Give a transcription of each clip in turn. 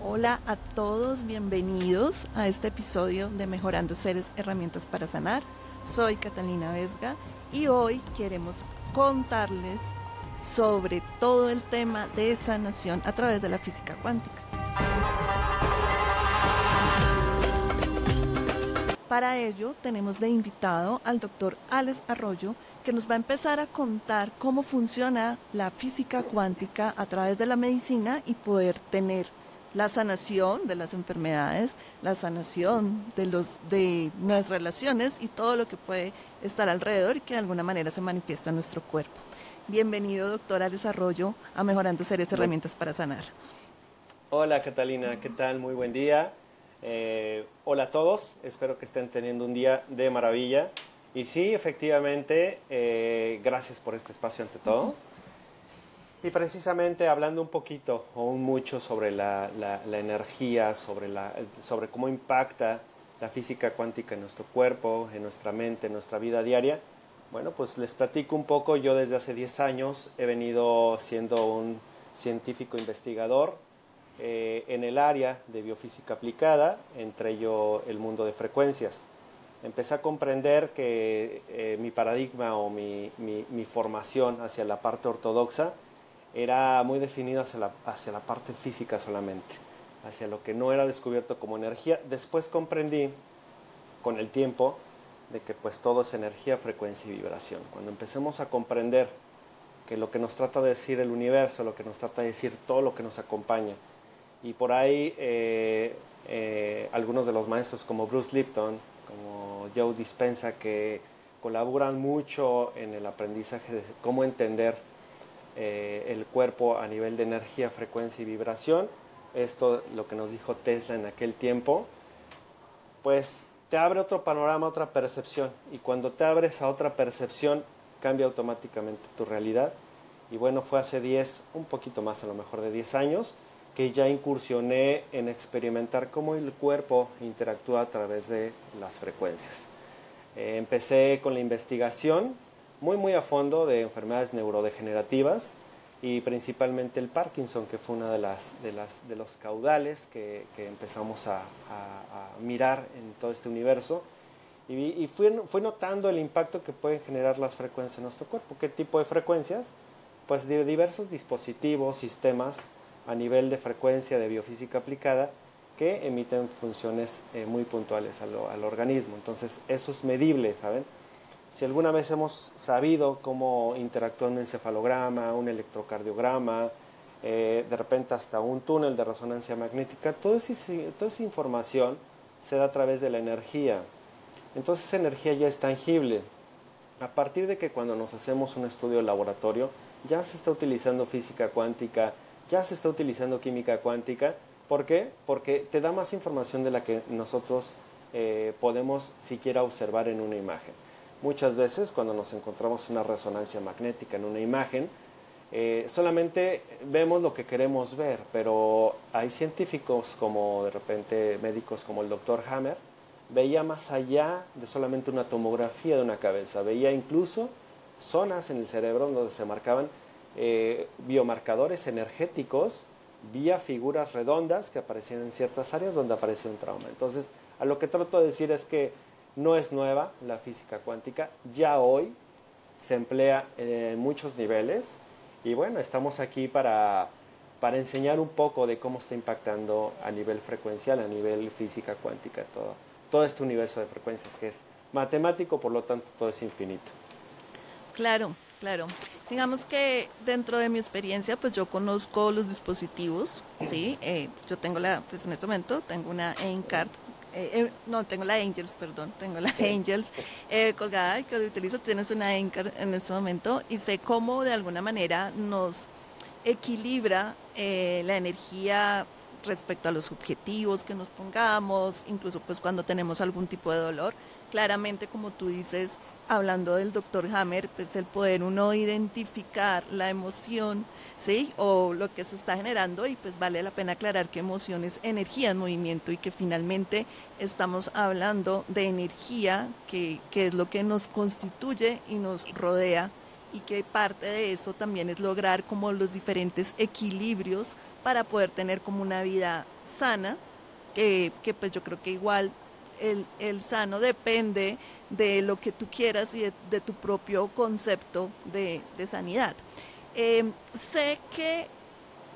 Hola a todos, bienvenidos a este episodio de Mejorando Seres, Herramientas para Sanar. Soy Catalina Vesga y hoy queremos contarles sobre todo el tema de sanación a través de la física cuántica. Para ello tenemos de invitado al doctor Alex Arroyo, que nos va a empezar a contar cómo funciona la física cuántica a través de la medicina y poder tener la sanación de las enfermedades, la sanación de, los, de las relaciones y todo lo que puede estar alrededor y que de alguna manera se manifiesta en nuestro cuerpo. Bienvenido, doctor, al desarrollo a Mejorando Seres Herramientas para Sanar. Hola, Catalina, ¿qué tal? Muy buen día. Eh, hola a todos, espero que estén teniendo un día de maravilla. Y sí, efectivamente, eh, gracias por este espacio ante todo. Y precisamente hablando un poquito o un mucho sobre la, la, energía, sobre, la, sobre cómo impacta la física cuántica en nuestro cuerpo, en nuestra mente, en nuestra vida diaria, bueno, pues les platico un poco. Yo desde hace 10 años he venido siendo un científico investigador eh, en el área de biofísica aplicada, entre ello el mundo de frecuencias. Empecé a comprender que eh, mi paradigma o mi, mi, formación hacia la parte ortodoxa era muy definido hacia la, hacia la parte física solamente, hacia lo que no era descubierto como energía. Después comprendí con el tiempo de que pues todo es energía, frecuencia y vibración. Cuando empecemos a comprender que lo que nos trata de decir el universo, lo que nos trata de decir todo lo que nos acompaña, y por ahí eh, eh, algunos de los maestros como Bruce Lipton, como Joe Dispensa, que colaboran mucho en el aprendizaje de cómo entender eh, el cuerpo a nivel de energía, frecuencia y vibración. Esto lo que nos dijo Tesla en aquel tiempo. Pues te abre otro panorama, otra percepción. Y cuando te abres a otra percepción, cambia automáticamente tu realidad. Y bueno, fue hace 10, un poquito más a lo mejor de 10 años, que ya incursioné en experimentar cómo el cuerpo interactúa a través de las frecuencias. Eh, empecé con la investigación muy muy a fondo de enfermedades neurodegenerativas y principalmente el Parkinson, que fue uno de, las, de, las, de los caudales que, que empezamos a, mirar en todo este universo. Y, y fui, fui, notando el impacto que pueden generar las frecuencias en nuestro cuerpo. ¿Qué tipo de frecuencias? Pues diversos dispositivos, sistemas a nivel de frecuencia de biofísica aplicada que emiten funciones eh, muy puntuales al, organismo. Entonces, eso es medible, ¿saben? Si alguna vez hemos sabido cómo interactúa un encefalograma, un electrocardiograma, eh, de repente hasta un túnel de resonancia magnética, toda esa, información se da a través de la energía. Entonces esa energía ya es tangible. A partir de que cuando nos hacemos un estudio de laboratorio, ya se está utilizando física cuántica, ya se está utilizando química cuántica. ¿Por qué? Porque te da más información de la que nosotros eh, podemos siquiera observar en una imagen. Muchas veces cuando nos encontramos una resonancia magnética en una imagen, eh, solamente vemos lo que queremos ver, pero hay científicos como de repente médicos como el doctor Hammer, veía más allá de solamente una tomografía de una cabeza, veía incluso zonas en el cerebro donde se marcaban eh, biomarcadores energéticos vía figuras redondas que aparecían en ciertas áreas donde apareció un trauma. Entonces, a lo que trato de decir es que no es nueva la física cuántica, ya hoy se emplea en muchos niveles y bueno, estamos aquí para, para enseñar un poco de cómo está impactando a nivel frecuencial, a nivel física cuántica, todo, todo este universo de frecuencias que es matemático, por lo tanto todo es infinito. Claro, claro. Digamos que dentro de mi experiencia, pues yo conozco los dispositivos, ¿sí? Eh, yo tengo la, pues en este momento tengo una Encard, eh, eh, no, tengo la Angels, perdón, tengo la Angels colgada que utilizo, tienes una Encard en este momento y sé cómo de alguna manera nos equilibra la energía respecto a los objetivos que nos pongamos, incluso pues cuando tenemos algún tipo de dolor, claramente como tú dices, hablando del doctor Hammer, pues el poder uno identificar la emoción, ¿sí? O lo que se está generando y pues vale la pena aclarar que emoción es energía en movimiento y que finalmente estamos hablando de energía que, que es lo que nos constituye y nos rodea y que parte de eso también es lograr como los diferentes equilibrios para poder tener como una vida sana, que, pues yo creo que igual el, sano depende de lo que tú quieras y de, tu propio concepto de, sanidad. Em, sé que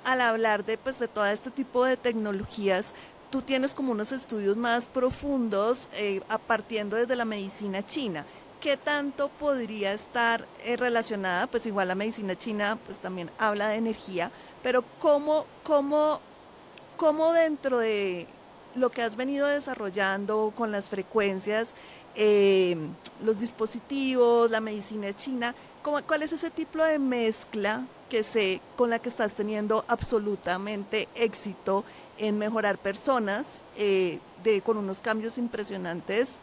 al hablar de, pues, de todo este tipo de tecnologías, tú tienes como unos estudios más profundos eh, partiendo desde la medicina china. ¿Qué tanto podría estar eh, relacionada? Pues igual la medicina china pues también habla de energía, pero ¿cómo, cómo, cómo dentro de lo que has venido desarrollando con las frecuencias, eh, los dispositivos, la medicina china, ¿cuál es ese tipo de mezcla que sé con la que estás teniendo absolutamente éxito en mejorar personas eh, de, con unos cambios impresionantes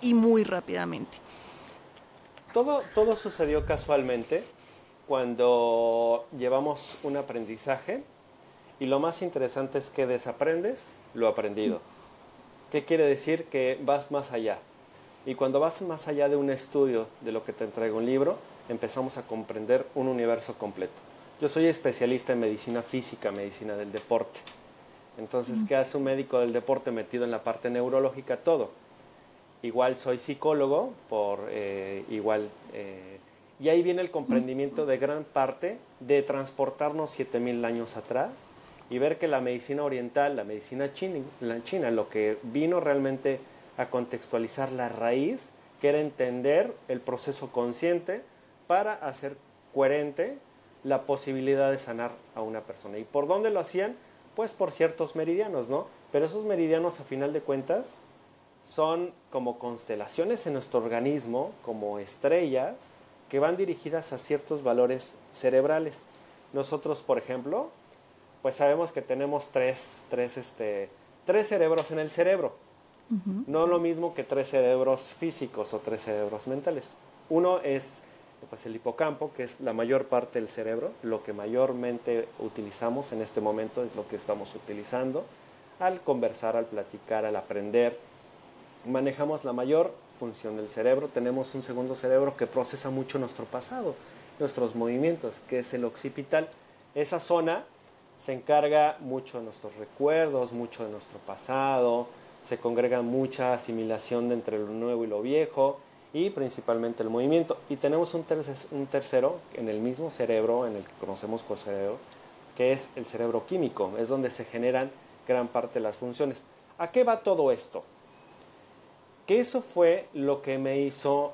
y muy rápidamente? Todo, todo sucedió casualmente cuando llevamos un aprendizaje y lo más interesante es que desaprendes lo aprendido. ¿Qué quiere decir? Que vas más allá. Y cuando vas más allá de un estudio de lo que te entrega un libro, empezamos a comprender un universo completo. Yo soy especialista en medicina física, medicina del deporte. Entonces, ¿qué hace un médico del deporte metido en la parte neurológica? Todo. Igual soy psicólogo, por eh, igual... Eh, y ahí viene el comprendimiento de gran parte de transportarnos 7000 años atrás y ver que la medicina oriental, la medicina china, la china, lo que vino realmente a contextualizar la raíz, que era entender el proceso consciente para hacer coherente la posibilidad de sanar a una persona. ¿Y por dónde lo hacían? Pues por ciertos meridianos, ¿no? Pero esos meridianos, a final de cuentas, son como constelaciones en nuestro organismo, como estrellas, que van dirigidas a ciertos valores cerebrales. Nosotros, por ejemplo, pues sabemos que tenemos tres, tres, este, tres cerebros en el cerebro. No lo mismo que tres cerebros físicos o tres cerebros mentales. Uno es pues, el hipocampo, que es la mayor parte del cerebro, lo que mayormente utilizamos en este momento es lo que estamos utilizando al conversar, al platicar, al aprender. Manejamos la mayor función del cerebro. Tenemos un segundo cerebro que procesa mucho nuestro pasado, nuestros movimientos, que es el occipital. Esa zona se encarga mucho de nuestros recuerdos, mucho de nuestro pasado, se congrega mucha asimilación entre lo nuevo y lo viejo y principalmente el movimiento. Y tenemos un, un tercero en el mismo cerebro, en el que conocemos como cerebro, que es el cerebro químico, es donde se generan gran parte de las funciones. ¿A qué va todo esto? Que eso fue lo que me hizo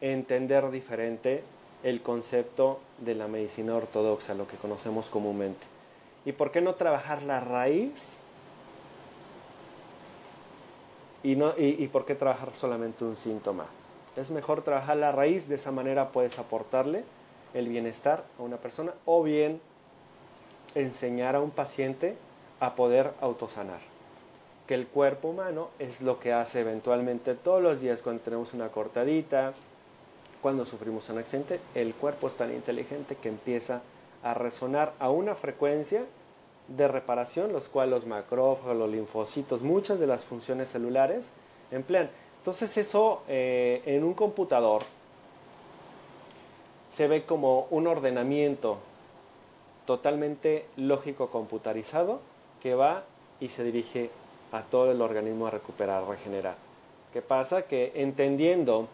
entender diferente el concepto de la medicina ortodoxa, lo que conocemos comúnmente. ¿Y por qué no trabajar la raíz? Y, no, y, por qué trabajar solamente un síntoma? Es mejor trabajar la raíz, de esa manera puedes aportarle el bienestar a una persona o bien enseñar a un paciente a poder autosanar. Que el cuerpo humano es lo que hace eventualmente todos los días cuando tenemos una cortadita, cuando sufrimos un accidente, el cuerpo es tan inteligente que empieza a resonar a una frecuencia de reparación, los cuales los macrófagos, los linfocitos, muchas de las funciones celulares emplean. Entonces eso eh, en un computador se ve como un ordenamiento totalmente lógico computarizado que va y se dirige a todo el organismo a recuperar, regenerar. ¿Qué pasa? Que entendiendo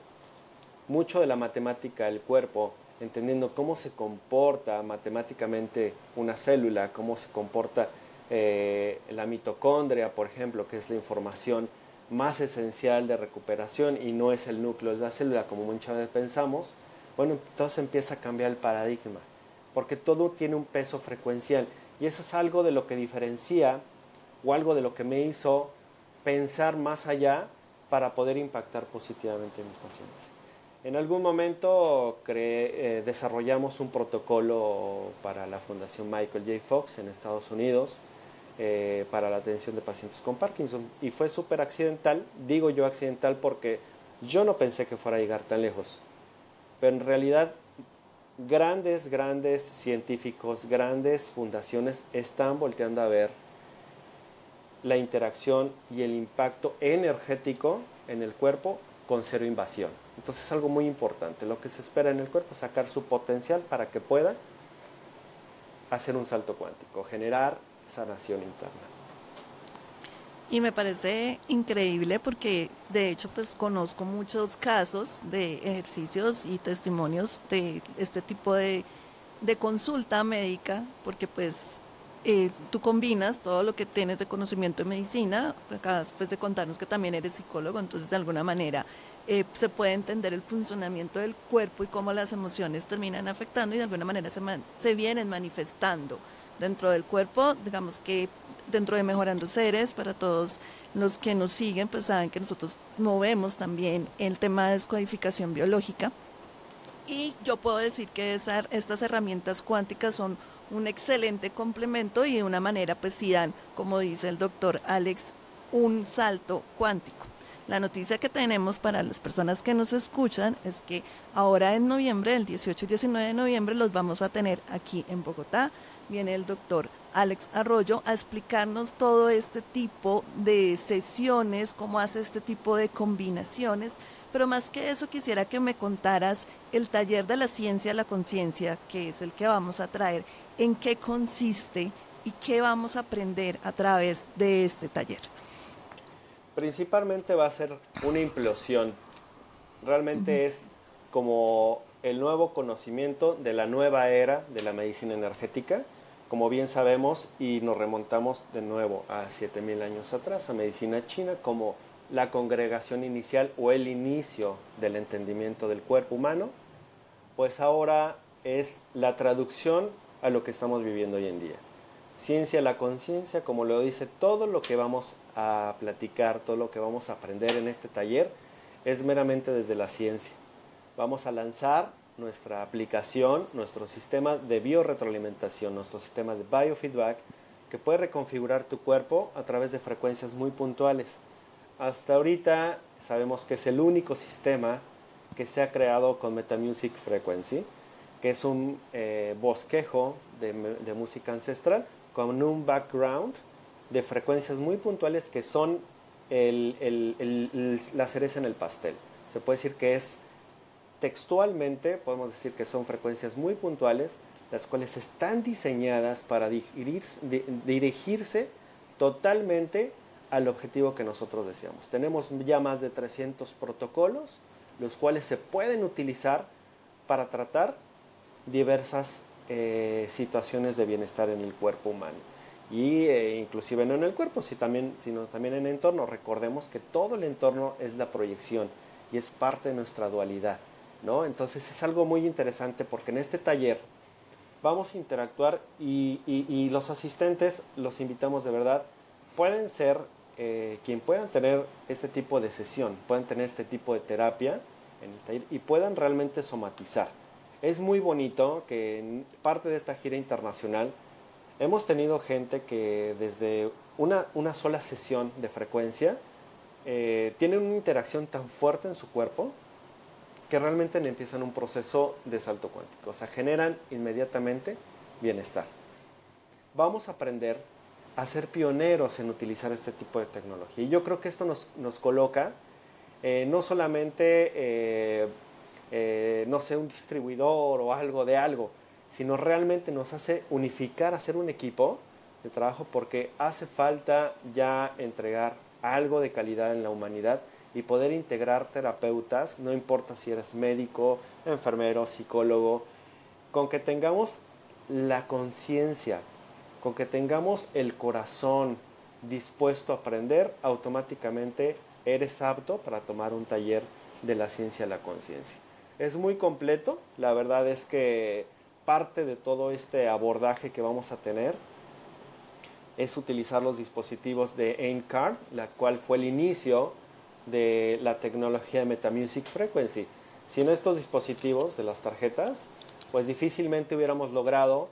mucho de la matemática del cuerpo, entendiendo cómo se comporta matemáticamente una célula, cómo se comporta eh, la mitocondria, por ejemplo, que es la información más esencial de recuperación y no es el núcleo de la célula como muchas veces pensamos, bueno, entonces empieza a cambiar el paradigma, porque todo tiene un peso frecuencial y eso es algo de lo que diferencia o algo de lo que me hizo pensar más allá para poder impactar positivamente en mis pacientes. En algún momento eh, desarrollamos un protocolo para la Fundación Michael J. Fox en Estados Unidos eh, para la atención de pacientes con Parkinson y fue súper accidental, digo yo accidental porque yo no pensé que fuera a llegar tan lejos, pero en realidad grandes, grandes científicos, grandes fundaciones están volteando a ver la interacción y el impacto energético en el cuerpo con cero invasión. Entonces es algo muy importante. Lo que se espera en el cuerpo es sacar su potencial para que pueda hacer un salto cuántico, generar sanación interna. Y me parece increíble porque de hecho pues conozco muchos casos de ejercicios y testimonios de este tipo de, de consulta médica, porque pues eh, tú combinas todo lo que tienes de conocimiento de medicina, acabas de contarnos que también eres psicólogo, entonces de alguna manera eh, se puede entender el funcionamiento del cuerpo y cómo las emociones terminan afectando y de alguna manera se, se vienen manifestando dentro del cuerpo, digamos que dentro de Mejorando Seres, para todos los que nos siguen, pues saben que nosotros movemos también el tema de descodificación biológica. Y yo puedo decir que estas herramientas cuánticas son un excelente complemento y de una manera pues sí dan, como dice el doctor Alex, un salto cuántico. La noticia que tenemos para las personas que nos escuchan es que ahora en noviembre, el 18 y 19 de noviembre, los vamos a tener aquí en Bogotá. Viene el doctor Alex Arroyo a explicarnos todo este tipo de sesiones, cómo hace este tipo de combinaciones. Pero más que eso, quisiera que me contaras el taller de la ciencia, la conciencia, que es el que vamos a traer en qué consiste y qué vamos a aprender a través de este taller. Principalmente va a ser una implosión. Realmente es como el nuevo conocimiento de la nueva era de la medicina energética, como bien sabemos, y nos remontamos de nuevo a 7000 años atrás, a medicina china, como la congregación inicial o el inicio del entendimiento del cuerpo humano, pues ahora es la traducción a lo que estamos viviendo hoy en día. Ciencia la conciencia, como lo dice, todo lo que vamos a platicar, todo lo que vamos a aprender en este taller es meramente desde la ciencia. Vamos a lanzar nuestra aplicación, nuestro sistema de biorretroalimentación, nuestro sistema de biofeedback, que puede reconfigurar tu cuerpo a través de frecuencias muy puntuales. Hasta ahorita sabemos que es el único sistema que se ha creado con Metamusic Frequency que es un eh, bosquejo de, música ancestral con un background de frecuencias muy puntuales que son la cereza en el pastel. Se puede decir que es textualmente, podemos decir que son frecuencias muy puntuales, las cuales están diseñadas para dirigirse totalmente al objetivo que nosotros deseamos. Tenemos ya más de 300 protocolos, los cuales se pueden utilizar para tratar diversas eh, situaciones de bienestar en el cuerpo humano. Y eh, inclusive no en el cuerpo, sino también, en el entorno. Recordemos que todo el entorno es la proyección y es parte de nuestra dualidad. ¿no? Entonces es algo muy interesante porque en este taller vamos a interactuar y, los asistentes, los invitamos de verdad, pueden ser eh, quien puedan tener este tipo de sesión, pueden tener este tipo de terapia en el taller y puedan realmente somatizar. Es muy bonito que en parte de esta gira internacional hemos tenido gente que desde una, una sola sesión de frecuencia eh, tienen una interacción tan fuerte en su cuerpo que realmente empiezan un proceso de salto cuántico, o sea, generan inmediatamente bienestar. Vamos a aprender a ser pioneros en utilizar este tipo de tecnología. Y yo creo que esto nos, nos coloca eh, no solamente eh, eh, no sé, un distribuidor o algo de algo, sino realmente nos hace unificar, hacer un equipo de trabajo porque hace falta ya entregar algo de calidad en la humanidad y poder integrar terapeutas, no importa si eres médico, enfermero, psicólogo, con que tengamos la conciencia, con que tengamos el corazón dispuesto a aprender, automáticamente eres apto para tomar un taller de la ciencia de la conciencia. Es muy completo, la verdad es que parte de todo este abordaje que vamos a tener es utilizar los dispositivos de AIMCARD, la cual fue el inicio de la tecnología de Metamusic Frequency. Sin estos dispositivos de las tarjetas, pues difícilmente hubiéramos logrado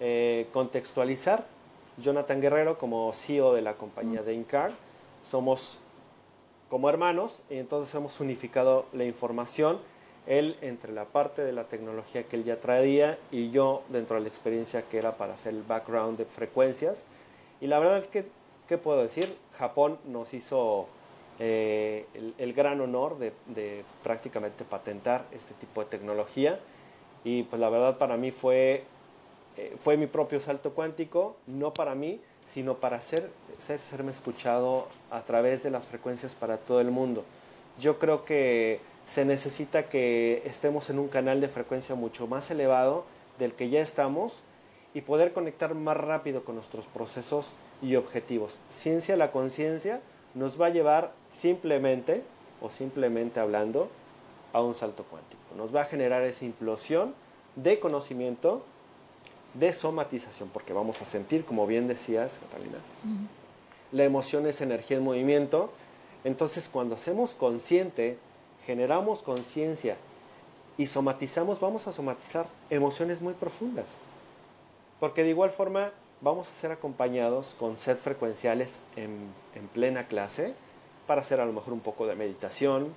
eh, contextualizar. Jonathan Guerrero, como CEO de la compañía de AIMCARD, somos como hermanos y entonces hemos unificado la información él entre la parte de la tecnología que él ya traía y yo dentro de la experiencia que era para hacer el background de frecuencias. Y la verdad es que, ¿qué puedo decir? Japón nos hizo eh, el, gran honor de, prácticamente patentar este tipo de tecnología. Y pues la verdad para mí fue, eh, fue mi propio salto cuántico, no para mí, sino para ser, ser, serme escuchado a través de las frecuencias para todo el mundo. Yo creo que se necesita que estemos en un canal de frecuencia mucho más elevado del que ya estamos y poder conectar más rápido con nuestros procesos y objetivos. Ciencia la conciencia nos va a llevar simplemente, o simplemente hablando, a un salto cuántico. Nos va a generar esa implosión de conocimiento, de somatización, porque vamos a sentir, como bien decías, Catalina, la emoción es energía en movimiento. Entonces, cuando hacemos consciente, generamos conciencia y somatizamos, vamos a somatizar emociones muy profundas. Porque de igual forma vamos a ser acompañados con set frecuenciales en, en plena clase para hacer a lo mejor un poco de meditación,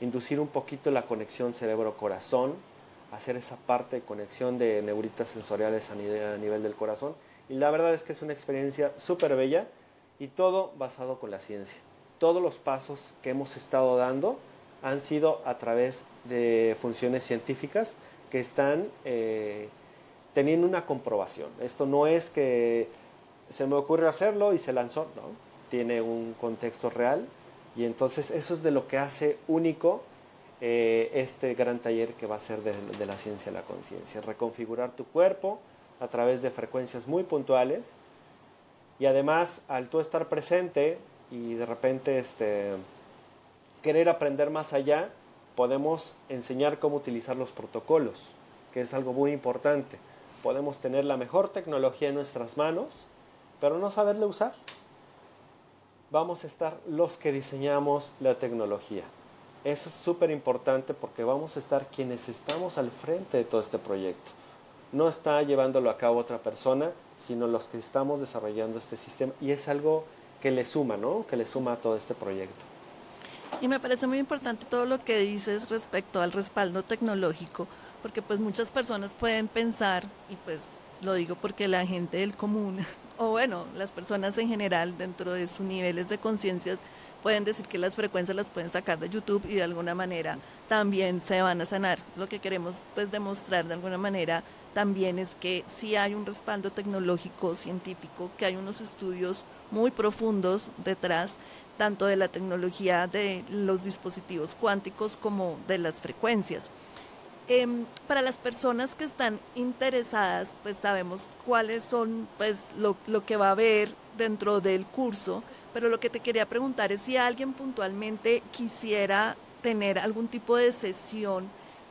inducir un poquito la conexión cerebro-corazón, hacer esa parte de conexión de neuritas sensoriales a nivel, a nivel del corazón. Y la verdad es que es una experiencia súper bella y todo basado con la ciencia. Todos los pasos que hemos estado dando han sido a través de funciones científicas que están eh, teniendo una comprobación. Esto no es que se me ocurrió hacerlo y se lanzó, no, tiene un contexto real y entonces eso es de lo que hace único eh, este gran taller que va a ser de, de la ciencia de la conciencia, reconfigurar tu cuerpo a través de frecuencias muy puntuales y además al tú estar presente y de repente este, querer aprender más allá, podemos enseñar cómo utilizar los protocolos, que es algo muy importante. Podemos tener la mejor tecnología en nuestras manos, pero no saberla usar. Vamos a estar los que diseñamos la tecnología. Eso es súper importante porque vamos a estar quienes estamos al frente de todo este proyecto. No está llevándolo a cabo otra persona, sino los que estamos desarrollando este sistema. Y es algo que le suma, ¿no? Que le suma a todo este proyecto. Y me parece muy importante todo lo que dices respecto al respaldo tecnológico, porque pues muchas personas pueden pensar, y pues lo digo porque la gente del común, o bueno, las personas en general dentro de sus niveles de conciencias, pueden decir que las frecuencias las pueden sacar de YouTube y de alguna manera también se van a sanar. Lo que queremos pues demostrar de alguna manera también es que si hay un respaldo tecnológico, científico, que hay unos estudios muy profundos detrás tanto de la tecnología de los dispositivos cuánticos como de las frecuencias. Em, para las personas que están interesadas, pues sabemos cuáles son pues lo, lo que va a haber dentro del curso, pero lo que te quería preguntar es si alguien puntualmente quisiera tener algún tipo de sesión,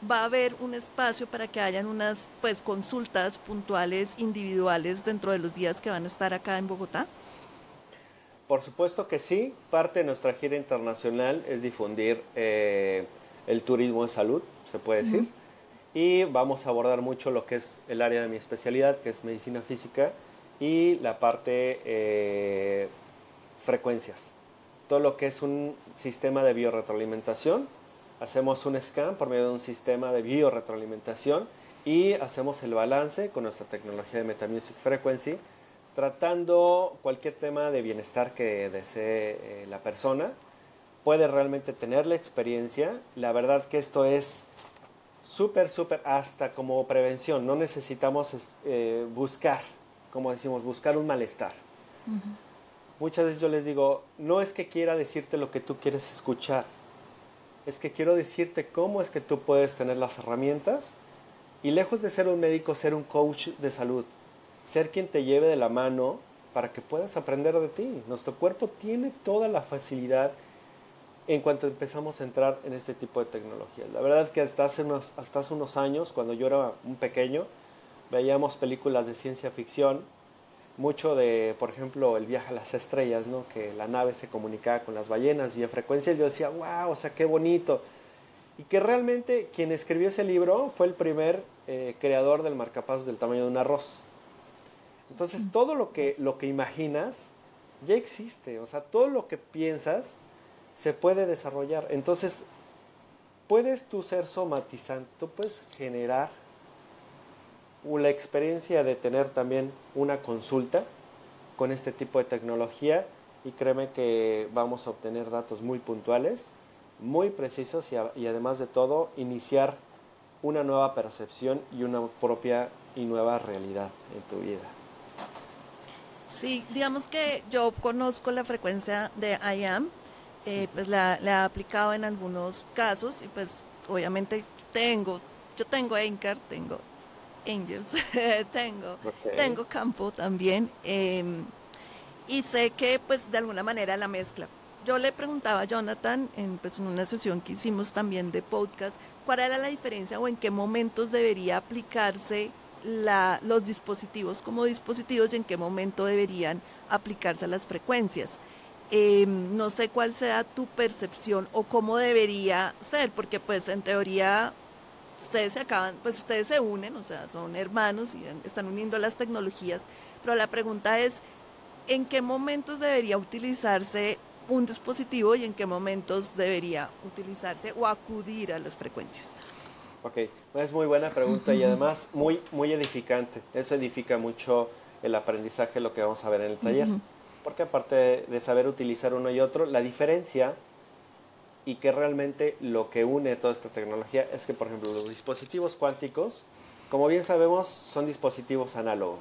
va a haber un espacio para que hayan unas pues consultas puntuales individuales dentro de los días que van a estar acá en Bogotá. Por supuesto que sí, parte de nuestra gira internacional es difundir eh, el turismo de salud, se puede decir, y vamos a abordar mucho lo que es el área de mi especialidad, que es medicina física, y la parte eh, frecuencias, todo lo que es un sistema de biorretroalimentación, hacemos un scan por medio de un sistema de biorretroalimentación y hacemos el balance con nuestra tecnología de Metamusic Frequency tratando cualquier tema de bienestar que desee eh, la persona, puede realmente tener la experiencia. La verdad que esto es súper, súper, hasta como prevención. No necesitamos eh, buscar, como decimos, buscar un malestar. Muchas veces yo les digo, no es que quiera decirte lo que tú quieres escuchar, es que quiero decirte cómo es que tú puedes tener las herramientas y lejos de ser un médico, ser un coach de salud ser quien te lleve de la mano para que puedas aprender de ti. Nuestro cuerpo tiene toda la facilidad en cuanto empezamos a entrar en este tipo de tecnologías. La verdad es que hasta hace unos, hasta hace unos años, cuando yo era un pequeño, veíamos películas de ciencia ficción, mucho de, por ejemplo, el viaje a las estrellas, ¿no? que la nave se comunicaba con las ballenas vía frecuencia, y yo decía, wow, o sea, qué bonito. Y que realmente quien escribió ese libro fue el primer eh, creador del marcapasos del tamaño de un arroz. Entonces, todo lo que, lo que imaginas ya existe, o sea, todo lo que piensas se puede desarrollar. Entonces, puedes tú ser somatizante, tú puedes generar la experiencia de tener también una consulta con este tipo de tecnología y créeme que vamos a obtener datos muy puntuales, muy precisos y, además de todo iniciar una nueva percepción y una propia y nueva realidad en tu vida. Sí, digamos que yo conozco la frecuencia de IAM, eh, pues la, la, he aplicado en algunos casos y pues obviamente tengo, yo tengo Anchor, tengo Angels, tengo, tengo campo también em, y sé que pues de alguna manera la mezcla. Yo le preguntaba a Jonathan en, pues, en una sesión que hicimos también de podcast, cuál era la diferencia o en qué momentos debería aplicarse los dispositivos como dispositivos y en qué momento deberían aplicarse a las frecuencias. Em, no sé cuál sea tu percepción o cómo debería ser, porque pues en teoría ustedes se acaban, pues ustedes se unen, o sea, son hermanos y están uniendo las tecnologías, pero la pregunta es, ¿en qué momentos debería utilizarse un dispositivo y en qué momentos debería utilizarse o acudir a las frecuencias? Ok, es muy buena pregunta y además muy, muy edificante. Eso edifica mucho el aprendizaje, lo que vamos a ver en el taller. Porque aparte de saber utilizar uno y otro, la diferencia y que realmente lo que une toda esta tecnología es que, por ejemplo, los dispositivos cuánticos, como bien sabemos, son dispositivos análogos,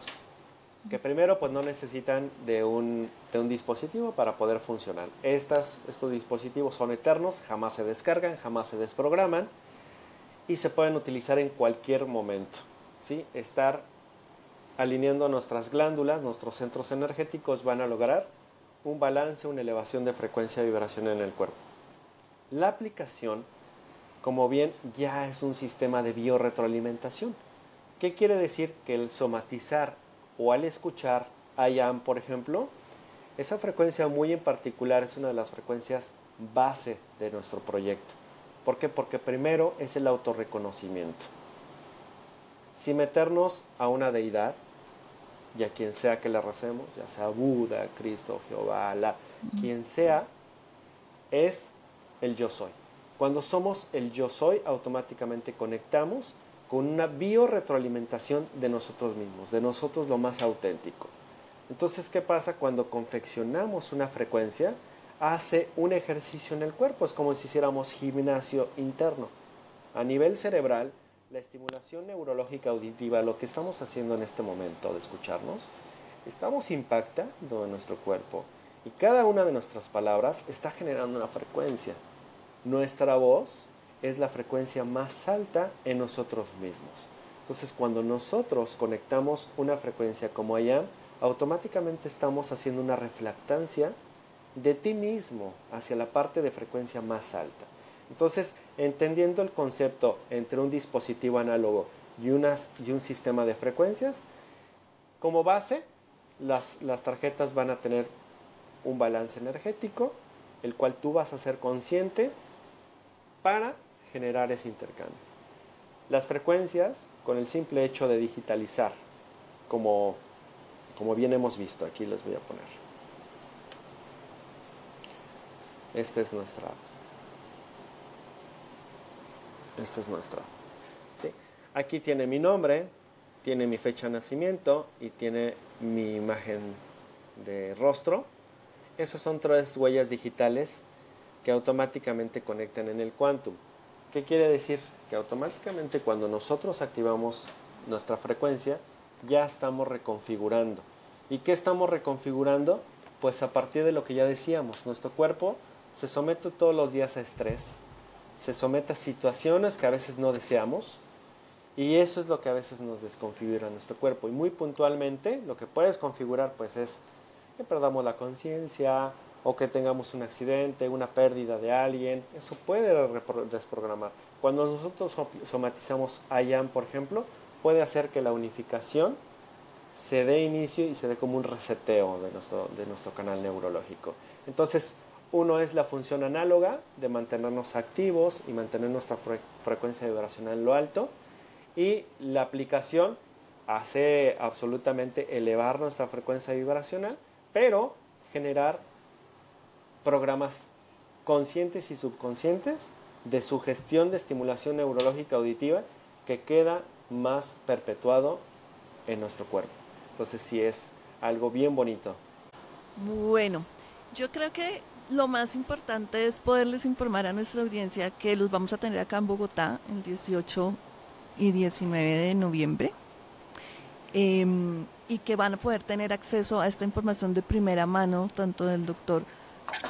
que primero pues no necesitan de un, de un dispositivo para poder funcionar. Estas, estos dispositivos son eternos, jamás se descargan, jamás se desprograman y se pueden utilizar en cualquier momento. ¿sí? Estar alineando nuestras glándulas, nuestros centros energéticos van a lograr un balance, una elevación de frecuencia de vibración en el cuerpo. La aplicación, como bien, ya es un sistema de biorretroalimentación. ¿Qué quiere decir? Que el somatizar o al escuchar IAM, por ejemplo, esa frecuencia muy en particular es una de las frecuencias base de nuestro proyecto. ¿Por qué? Porque primero es el autorreconocimiento. Si meternos a una deidad, y a quien sea que le recemos, ya sea Buda, Cristo, Jehová, la, quien sea, es el yo soy. Cuando somos el yo soy, automáticamente conectamos con una biorretroalimentación de nosotros mismos, de nosotros lo más auténtico. Entonces, ¿qué pasa cuando confeccionamos una frecuencia? Hace un ejercicio en el cuerpo, es como si hiciéramos gimnasio interno. A nivel cerebral, la estimulación neurológica auditiva, lo que estamos haciendo en este momento de escucharnos, estamos impactando en nuestro cuerpo y cada una de nuestras palabras está generando una frecuencia. Nuestra voz es la frecuencia más alta en nosotros mismos. Entonces, cuando nosotros conectamos una frecuencia como allá, automáticamente estamos haciendo una reflectancia de ti mismo hacia la parte de frecuencia más alta. Entonces, entendiendo el concepto entre un dispositivo análogo y, un sistema de frecuencias, como base, las, las tarjetas van a tener un balance energético, el cual tú vas a ser consciente para generar ese intercambio. Las frecuencias, con el simple hecho de digitalizar, como, como bien hemos visto, aquí les voy a poner. Esta es nuestra. Esta es nuestra. Aquí tiene mi nombre, tiene mi fecha de nacimiento y tiene mi imagen de rostro. Esas son tres huellas digitales que automáticamente conectan en el quantum. ¿Qué quiere decir? Que automáticamente cuando nosotros activamos nuestra frecuencia, ya estamos reconfigurando. ¿Y qué estamos reconfigurando? Pues a partir de lo que ya decíamos, nuestro cuerpo se somete todos los días a estrés, se somete a situaciones que a veces no deseamos y eso es lo que a veces nos desconfigura nuestro cuerpo. Y muy puntualmente lo que puedes configurar pues es que perdamos la conciencia o que tengamos un accidente, una pérdida de alguien, eso puede desprogramar. Cuando nosotros somatizamos IAM, por ejemplo, puede hacer que la unificación se dé inicio y se dé como un reseteo de nuestro, de nuestro canal neurológico. Entonces, uno es la función análoga de mantenernos activos y mantener nuestra frecuencia vibracional en lo alto. Y la aplicación hace absolutamente elevar nuestra frecuencia vibracional, pero generar programas conscientes y subconscientes de sugestión de estimulación neurológica auditiva que queda más perpetuado en nuestro cuerpo. Entonces sí es algo bien bonito. Bueno, yo creo que lo más importante es poderles informar a nuestra audiencia que los vamos a tener acá en Bogotá el 18 y 19 de noviembre. em, y que van a poder tener acceso a esta información de primera mano, tanto del doctor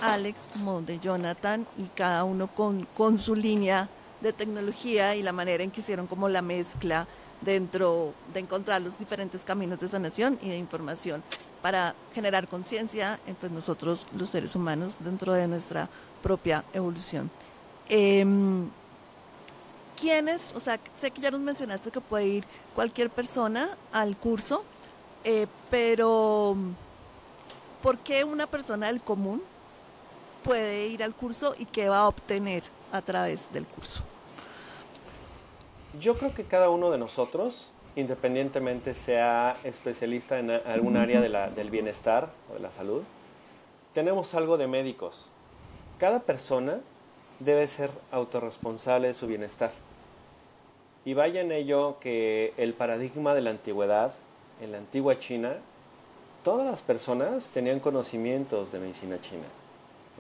Alex como de Jonathan, y cada uno con, con su línea de tecnología y la manera en que hicieron como la mezcla dentro de encontrar los diferentes caminos de sanación y de información para generar conciencia en pues, nosotros los seres humanos dentro de nuestra propia evolución. Eh, ¿Quiénes? O sea, sé que ya nos mencionaste que puede ir cualquier persona al curso, eh, pero ¿por qué una persona del común puede ir al curso y qué va a obtener a través del curso? Yo creo que cada uno de nosotros, independientemente sea especialista en algún área del bienestar o de la salud, tenemos algo de médicos. Cada persona debe ser autorresponsable de su bienestar. Y vaya en ello que el paradigma de la antigüedad, en la antigua China, todas las personas tenían conocimientos de medicina china.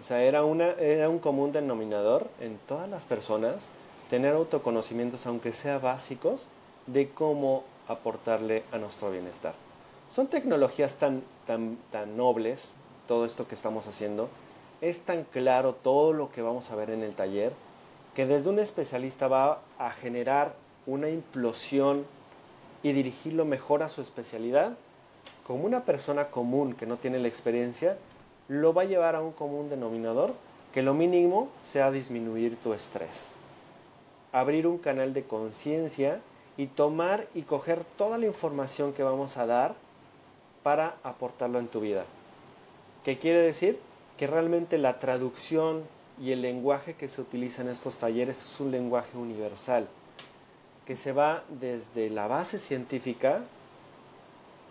O sea, era, un común denominador en todas las personas tener autoconocimientos, aunque sea básicos, de cómo aportarle a nuestro bienestar. Son tecnologías tan, tan, tan nobles, todo esto que estamos haciendo, es tan claro todo lo que vamos a ver en el taller, que desde un especialista va a generar una implosión y dirigirlo mejor a su especialidad, como una persona común que no tiene la experiencia, lo va a llevar a un común denominador que lo mínimo sea disminuir tu estrés. Abrir un canal de conciencia y tomar y coger toda la información que vamos a dar para aportarlo en tu vida. ¿Qué quiere decir? Que realmente la traducción y el lenguaje que se utiliza en estos talleres es un lenguaje universal, que se va desde la base científica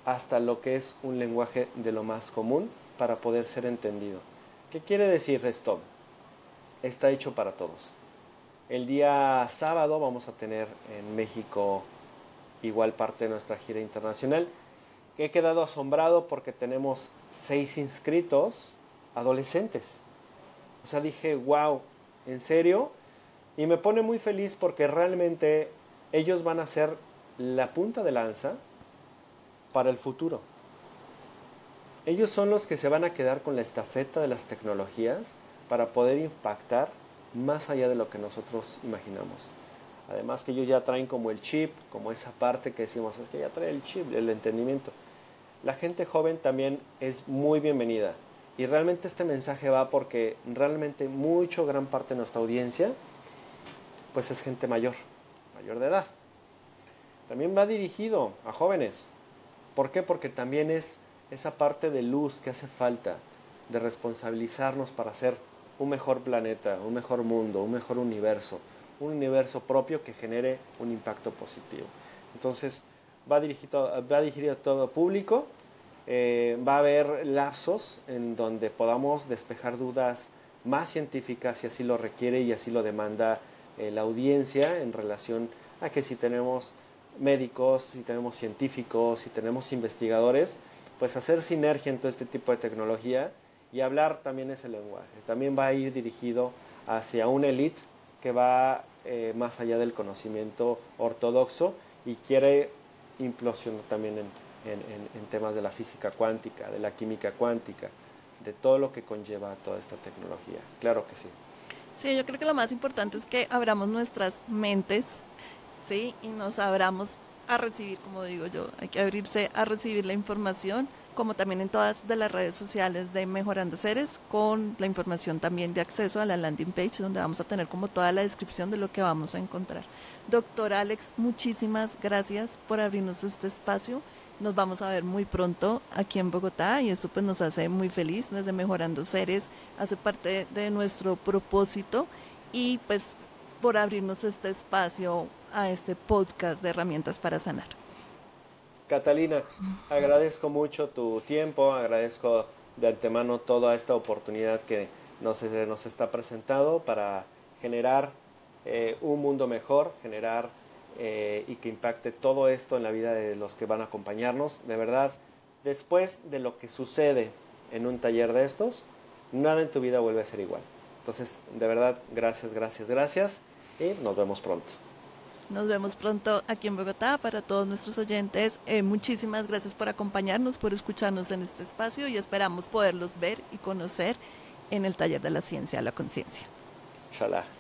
hasta lo que es un lenguaje de lo más común para poder ser entendido. ¿Qué quiere decir esto? Está hecho para todos. El día sábado vamos a tener en México igual parte de nuestra gira internacional. He quedado asombrado porque tenemos seis inscritos adolescentes. O sea, dije, wow, ¿en serio? Y me pone muy feliz porque realmente ellos van a ser la punta de lanza para el futuro. Ellos son los que se van a quedar con la estafeta de las tecnologías para poder impactar más allá de lo que nosotros imaginamos. Además que ellos ya traen como el chip, como esa parte que decimos, es que ya trae el chip, el entendimiento. La gente joven también es muy bienvenida. Y realmente este mensaje va porque realmente mucho, gran parte de nuestra audiencia, pues es gente mayor, mayor de edad. También va dirigido a jóvenes. ¿Por qué? Porque también es esa parte de luz que hace falta, de responsabilizarnos para ser un mejor planeta, un mejor mundo, un mejor universo, un universo propio que genere un impacto positivo. Entonces, va dirigido, va dirigido a todo público, eh, va a haber lapsos en donde podamos despejar dudas más científicas si así lo requiere y así lo demanda eh, la audiencia en relación a que si tenemos médicos, si tenemos científicos, si tenemos investigadores, pues hacer sinergia en todo este tipo de tecnología y hablar también ese lenguaje. También va a ir dirigido hacia una élite que va eh, más allá del conocimiento ortodoxo y quiere implosionar también en, en, temas de la física cuántica, de la química cuántica, de todo lo que conlleva toda esta tecnología. Claro que sí. Sí, yo creo que lo más importante es que abramos nuestras mentes, ¿sí? Y nos abramos a recibir, como digo yo, hay que abrirse a recibir la información como también en todas de las redes sociales de Mejorando Seres, con la información también de acceso a la landing page, donde vamos a tener como toda la descripción de lo que vamos a encontrar. Doctor Alex, muchísimas gracias por abrirnos este espacio. Nos vamos a ver muy pronto aquí en Bogotá y eso pues nos hace muy feliz desde Mejorando Seres, hace parte de nuestro propósito y pues por abrirnos este espacio a este podcast de herramientas para sanar. Catalina, agradezco mucho tu tiempo, agradezco de antemano toda esta oportunidad que nos, nos está presentado para generar eh, un mundo mejor, generar eh, y que impacte todo esto en la vida de los que van a acompañarnos. De verdad, después de lo que sucede en un taller de estos, nada en tu vida vuelve a ser igual. Entonces, de verdad, gracias, gracias, gracias y nos vemos pronto. Nos vemos pronto aquí en Bogotá para todos nuestros oyentes. Eh, muchísimas gracias por acompañarnos, por escucharnos en este espacio y esperamos poderlos ver y conocer en el taller de la ciencia a la conciencia. Inshallah.